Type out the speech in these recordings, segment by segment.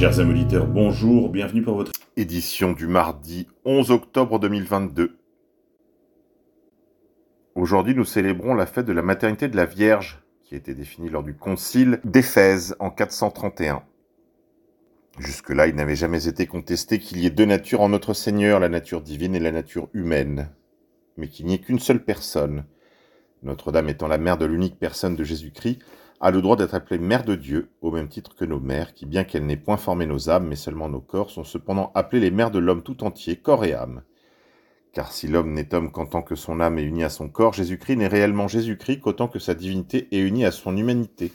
Chers amis bonjour, bienvenue pour votre édition du mardi 11 octobre 2022. Aujourd'hui, nous célébrons la fête de la maternité de la Vierge, qui a été définie lors du concile d'Éphèse en 431. Jusque-là, il n'avait jamais été contesté qu'il y ait deux natures en notre Seigneur, la nature divine et la nature humaine, mais qu'il n'y ait qu'une seule personne. Notre-Dame étant la mère de l'unique personne de Jésus-Christ, a le droit d'être appelée mère de Dieu, au même titre que nos mères, qui, bien qu'elles n'aient point formé nos âmes, mais seulement nos corps, sont cependant appelées les mères de l'homme tout entier, corps et âme. Car si l'homme n'est homme qu'en tant que son âme est unie à son corps, Jésus-Christ n'est réellement Jésus-Christ qu'autant que sa divinité est unie à son humanité.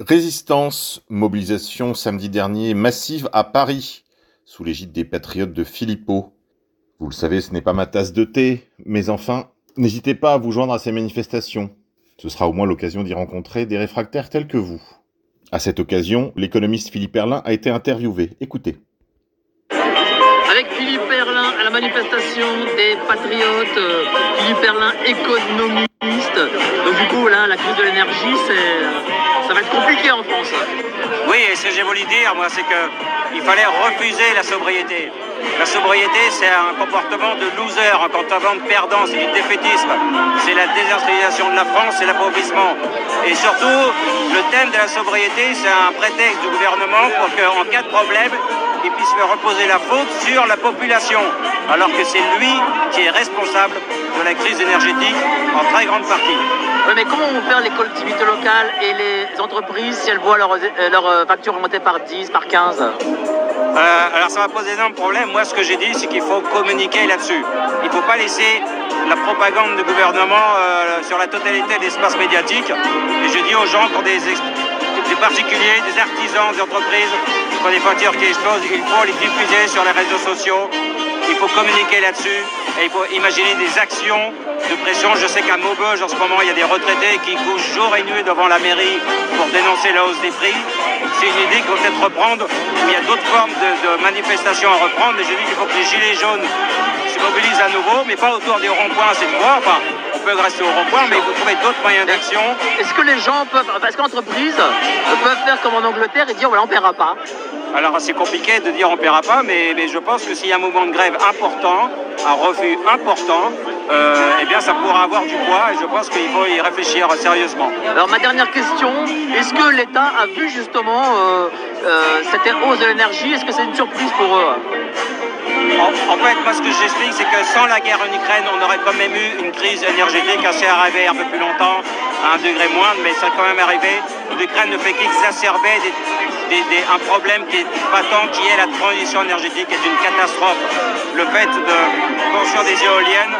Résistance, mobilisation samedi dernier massive à Paris, sous l'égide des patriotes de Philippot. Vous le savez, ce n'est pas ma tasse de thé, mais enfin, N'hésitez pas à vous joindre à ces manifestations. Ce sera au moins l'occasion d'y rencontrer des réfractaires tels que vous. À cette occasion, l'économiste Philippe Erlin a été interviewé. Écoutez. Avec Philippe Erlin à la manifestation des patriotes, euh, Philippe Erlin économiste. Donc du coup, là, la crise de l'énergie, c'est, ça va être compliqué en France. Oui, et ce que j'ai voulu dire, moi, c'est qu'il fallait refuser la sobriété. La sobriété, c'est un comportement de loser, un comportement de perdant, c'est du défaitisme. C'est la désindustrialisation de la France, c'est l'appauvrissement. Et surtout, le thème de la sobriété, c'est un prétexte du gouvernement pour qu'en cas de problème, il puisse faire reposer la faute sur la population, alors que c'est lui qui est responsable de la crise énergétique en très grande partie. Oui, mais comment vont faire les collectivités locales et les entreprises si elles voient leurs leur euh, factures augmenter par 10, par 15 euh, alors ça va poser d'énormes problèmes. Moi, ce que j'ai dit, c'est qu'il faut communiquer là-dessus. Il ne faut pas laisser la propagande du gouvernement euh, sur la totalité de l'espace médiatique. Et je dis aux gens, pour des, des particuliers, des artisans, des entreprises, voitures qui explosent, il faut les diffuser sur les réseaux sociaux. Il faut communiquer là-dessus et il faut imaginer des actions de pression. Je sais qu'à Maubeuge, en ce moment, il y a des retraités qui couchent jour et nuit devant la mairie pour dénoncer la hausse des prix. C'est une idée qu'il faut peut-être reprendre. Il y a d'autres formes de, manifestations à reprendre, mais je dis qu'il faut que les gilets jaunes se mobilisent à nouveau, mais pas autour des ronds-points cette fois. Enfin, peut rester au rond-point, mais il faut trouver d'autres moyens d'action. Est-ce que les gens peuvent, parce qu'entreprises peuvent faire comme en Angleterre et dire voilà, on ne paiera pas? Alors c'est compliqué de dire on ne paiera pas, mais, mais je pense que s'il y a un mouvement de grève important, un refus important, euh, eh bien ça pourra avoir du poids et je pense qu'il faut y réfléchir sérieusement. Alors ma dernière question, est-ce que l'État a vu justement euh, euh, cette hausse de l'énergie? Est-ce que c'est une surprise pour eux? En, fait, moi, ce que j'explique, c'est que sans la guerre en Ukraine, on aurait quand même eu une crise énergétique assez arrivée un peu plus longtemps, à un degré moindre, mais ça a quand même arrivé. L'Ukraine ne fait qu'exacerber un problème qui est patent, qui est la transition énergétique, est une catastrophe. Le fait de construire des éoliennes,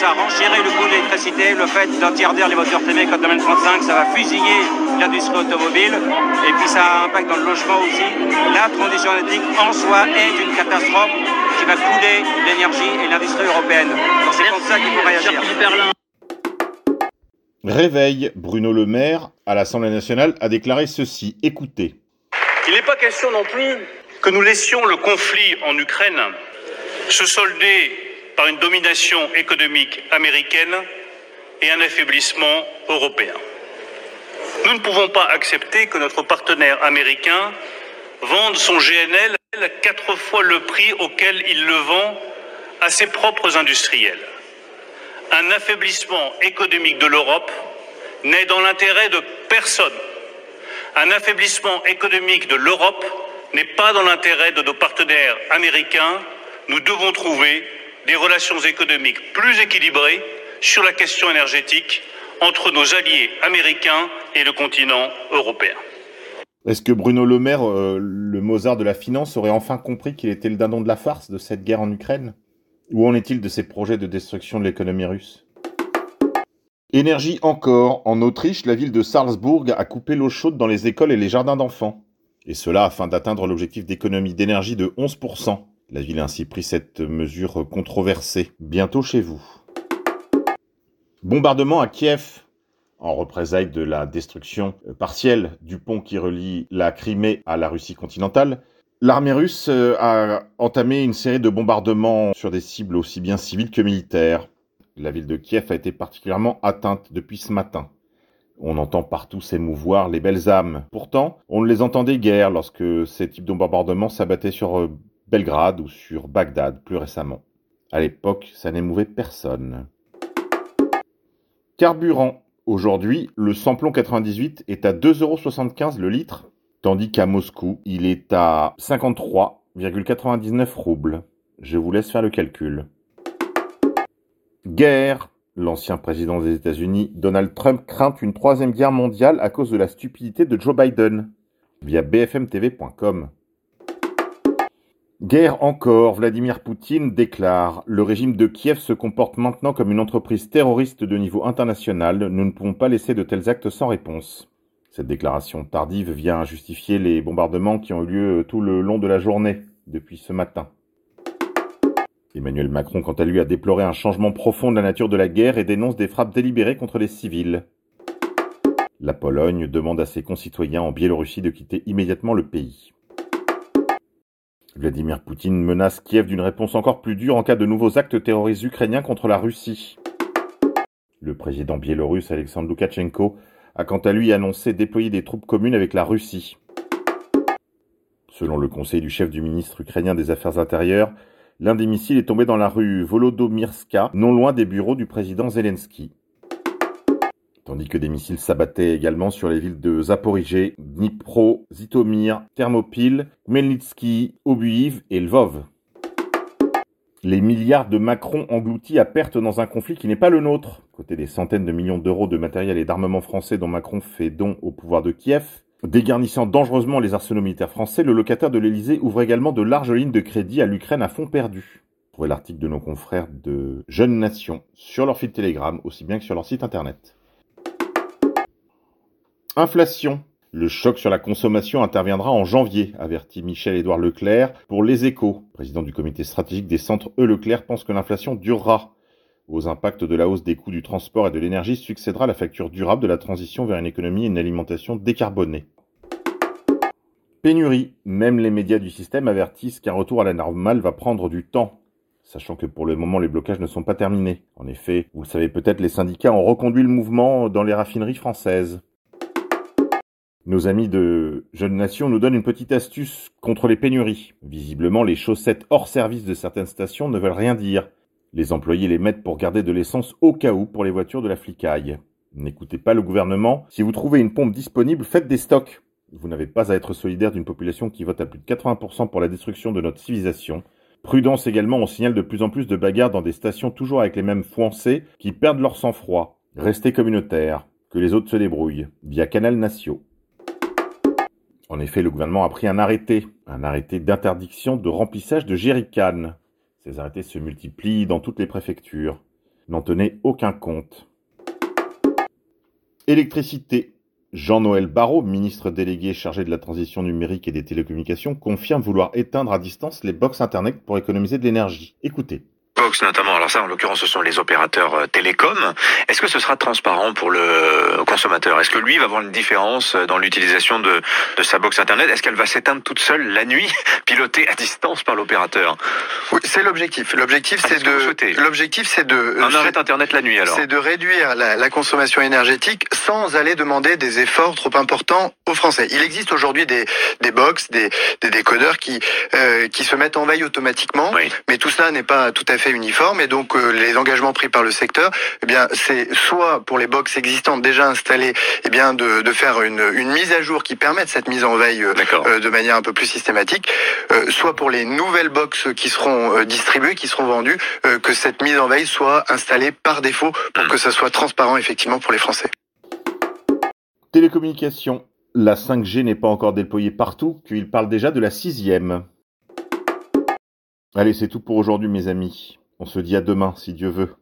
ça renchirait le coût de l'électricité. Le fait d'interdire les voitures thermiques en 2035, ça va fusiller l'industrie automobile. Et puis ça a un impact dans le logement aussi. La transition énergétique en soi est une catastrophe qui va couler l'énergie et l'industrie européenne. C'est pour ça qu'il faut réagir. Réveil, Bruno Le Maire, à l'Assemblée nationale, a déclaré ceci. Écoutez. Il n'est pas question non plus que nous laissions le conflit en Ukraine se solder par une domination économique américaine et un affaiblissement européen. Nous ne pouvons pas accepter que notre partenaire américain vende son GNL quatre fois le prix auquel il le vend à ses propres industriels. Un affaiblissement économique de l'Europe n'est dans l'intérêt de personne. Un affaiblissement économique de l'Europe n'est pas dans l'intérêt de nos partenaires américains. Nous devons trouver des relations économiques plus équilibrées sur la question énergétique entre nos alliés américains et le continent européen. Est-ce que Bruno Le Maire, euh, le Mozart de la finance, aurait enfin compris qu'il était le dindon de la farce de cette guerre en Ukraine? Où en est-il de ses projets de destruction de l'économie russe? Énergie encore. En Autriche, la ville de Salzbourg a coupé l'eau chaude dans les écoles et les jardins d'enfants. Et cela afin d'atteindre l'objectif d'économie d'énergie de 11%. La ville a ainsi pris cette mesure controversée. Bientôt chez vous. Bombardement à Kiev. En représailles de la destruction partielle du pont qui relie la Crimée à la Russie continentale, l'armée russe a entamé une série de bombardements sur des cibles aussi bien civiles que militaires. La ville de Kiev a été particulièrement atteinte depuis ce matin. On entend partout s'émouvoir les belles âmes. Pourtant, on ne les entendait guère lorsque ces types de bombardements s'abattaient sur euh, Belgrade ou sur Bagdad plus récemment. À l'époque, ça n'émouvait personne. Carburant. Aujourd'hui, le samplon 98 est à 2,75€ le litre, tandis qu'à Moscou, il est à 53,99 roubles. Je vous laisse faire le calcul. Guerre. L'ancien président des États-Unis, Donald Trump, craint une troisième guerre mondiale à cause de la stupidité de Joe Biden. Via bfmtv.com. Guerre encore, Vladimir Poutine déclare Le régime de Kiev se comporte maintenant comme une entreprise terroriste de niveau international. Nous ne pouvons pas laisser de tels actes sans réponse. Cette déclaration tardive vient justifier les bombardements qui ont eu lieu tout le long de la journée, depuis ce matin. Emmanuel Macron, quant à lui, a déploré un changement profond de la nature de la guerre et dénonce des frappes délibérées contre les civils. La Pologne demande à ses concitoyens en Biélorussie de quitter immédiatement le pays. Vladimir Poutine menace Kiev d'une réponse encore plus dure en cas de nouveaux actes terroristes ukrainiens contre la Russie. Le président biélorusse Alexandre Loukachenko a quant à lui annoncé déployer des troupes communes avec la Russie. Selon le conseil du chef du ministre ukrainien des Affaires intérieures, l'un des missiles est tombé dans la rue Volodomirska, non loin des bureaux du président Zelensky tandis que des missiles s'abattaient également sur les villes de Zaporizhé, Dnipro, Zitomir, Thermopyle, Khmelnytsky, Obuiv et Lvov. Les milliards de Macron engloutis à perte dans un conflit qui n'est pas le nôtre. Côté des centaines de millions d'euros de matériel et d'armement français dont Macron fait don au pouvoir de Kiev, dégarnissant dangereusement les arsenaux militaires français, le locataire de l'Elysée ouvre également de larges lignes de crédit à l'Ukraine à fond perdu. Trouvez l'article de nos confrères de Jeunes Nations sur leur fil Telegram, aussi bien que sur leur site internet. Inflation. Le choc sur la consommation interviendra en janvier, avertit Michel-Édouard Leclerc pour Les Échos. Président du comité stratégique des centres E. Leclerc pense que l'inflation durera. Aux impacts de la hausse des coûts du transport et de l'énergie succédera la facture durable de la transition vers une économie et une alimentation décarbonée. Pénurie. Même les médias du système avertissent qu'un retour à la normale va prendre du temps sachant que pour le moment les blocages ne sont pas terminés. En effet, vous le savez peut-être, les syndicats ont reconduit le mouvement dans les raffineries françaises. Nos amis de Jeunes Nations nous donnent une petite astuce contre les pénuries. Visiblement, les chaussettes hors service de certaines stations ne veulent rien dire. Les employés les mettent pour garder de l'essence au cas où pour les voitures de la flicaille. N'écoutez pas le gouvernement. Si vous trouvez une pompe disponible, faites des stocks. Vous n'avez pas à être solidaire d'une population qui vote à plus de 80% pour la destruction de notre civilisation. Prudence également, on signale de plus en plus de bagarres dans des stations toujours avec les mêmes foncés qui perdent leur sang-froid. Restez communautaires. Que les autres se débrouillent. Via Canal Natio. En effet, le gouvernement a pris un arrêté, un arrêté d'interdiction de remplissage de jerrycans. Ces arrêtés se multiplient dans toutes les préfectures. N'en tenez aucun compte. Électricité. Jean-Noël Barrot, ministre délégué chargé de la transition numérique et des télécommunications, confirme vouloir éteindre à distance les box Internet pour économiser de l'énergie. Écoutez notamment, alors ça en l'occurrence ce sont les opérateurs euh, télécoms, est-ce que ce sera transparent pour le consommateur? Est-ce que lui va avoir une différence euh, dans l'utilisation de, de sa box internet? Est-ce qu'elle va s'éteindre toute seule la nuit, pilotée à distance par l'opérateur? Oui, c'est l'objectif. L'objectif ah, c'est de l'objectif c'est de un arrêt internet la nuit alors. C'est de réduire la, la, consommation énergétique sans aller demander des efforts trop importants aux Français. Il existe aujourd'hui des des box, des, des décodeurs qui euh, qui se mettent en veille automatiquement, mais tout ça n'est pas tout à fait uniforme et donc euh, les engagements pris par le secteur, eh bien c'est soit pour les box existantes déjà installées, eh bien de, de faire une, une, mise à jour qui permette cette mise en veille euh, euh, de manière un peu plus systématique, soit pour les nouvelles box qui seront distribuées, qui seront vendues, que cette mise en veille soit installée par défaut pour hmm. que ça soit transparent effectivement pour les Français. Télécommunications. La 5G n'est pas encore déployée partout, qu'il parle déjà de la sixième. Allez, c'est tout pour aujourd'hui mes amis. On se dit à demain si Dieu veut.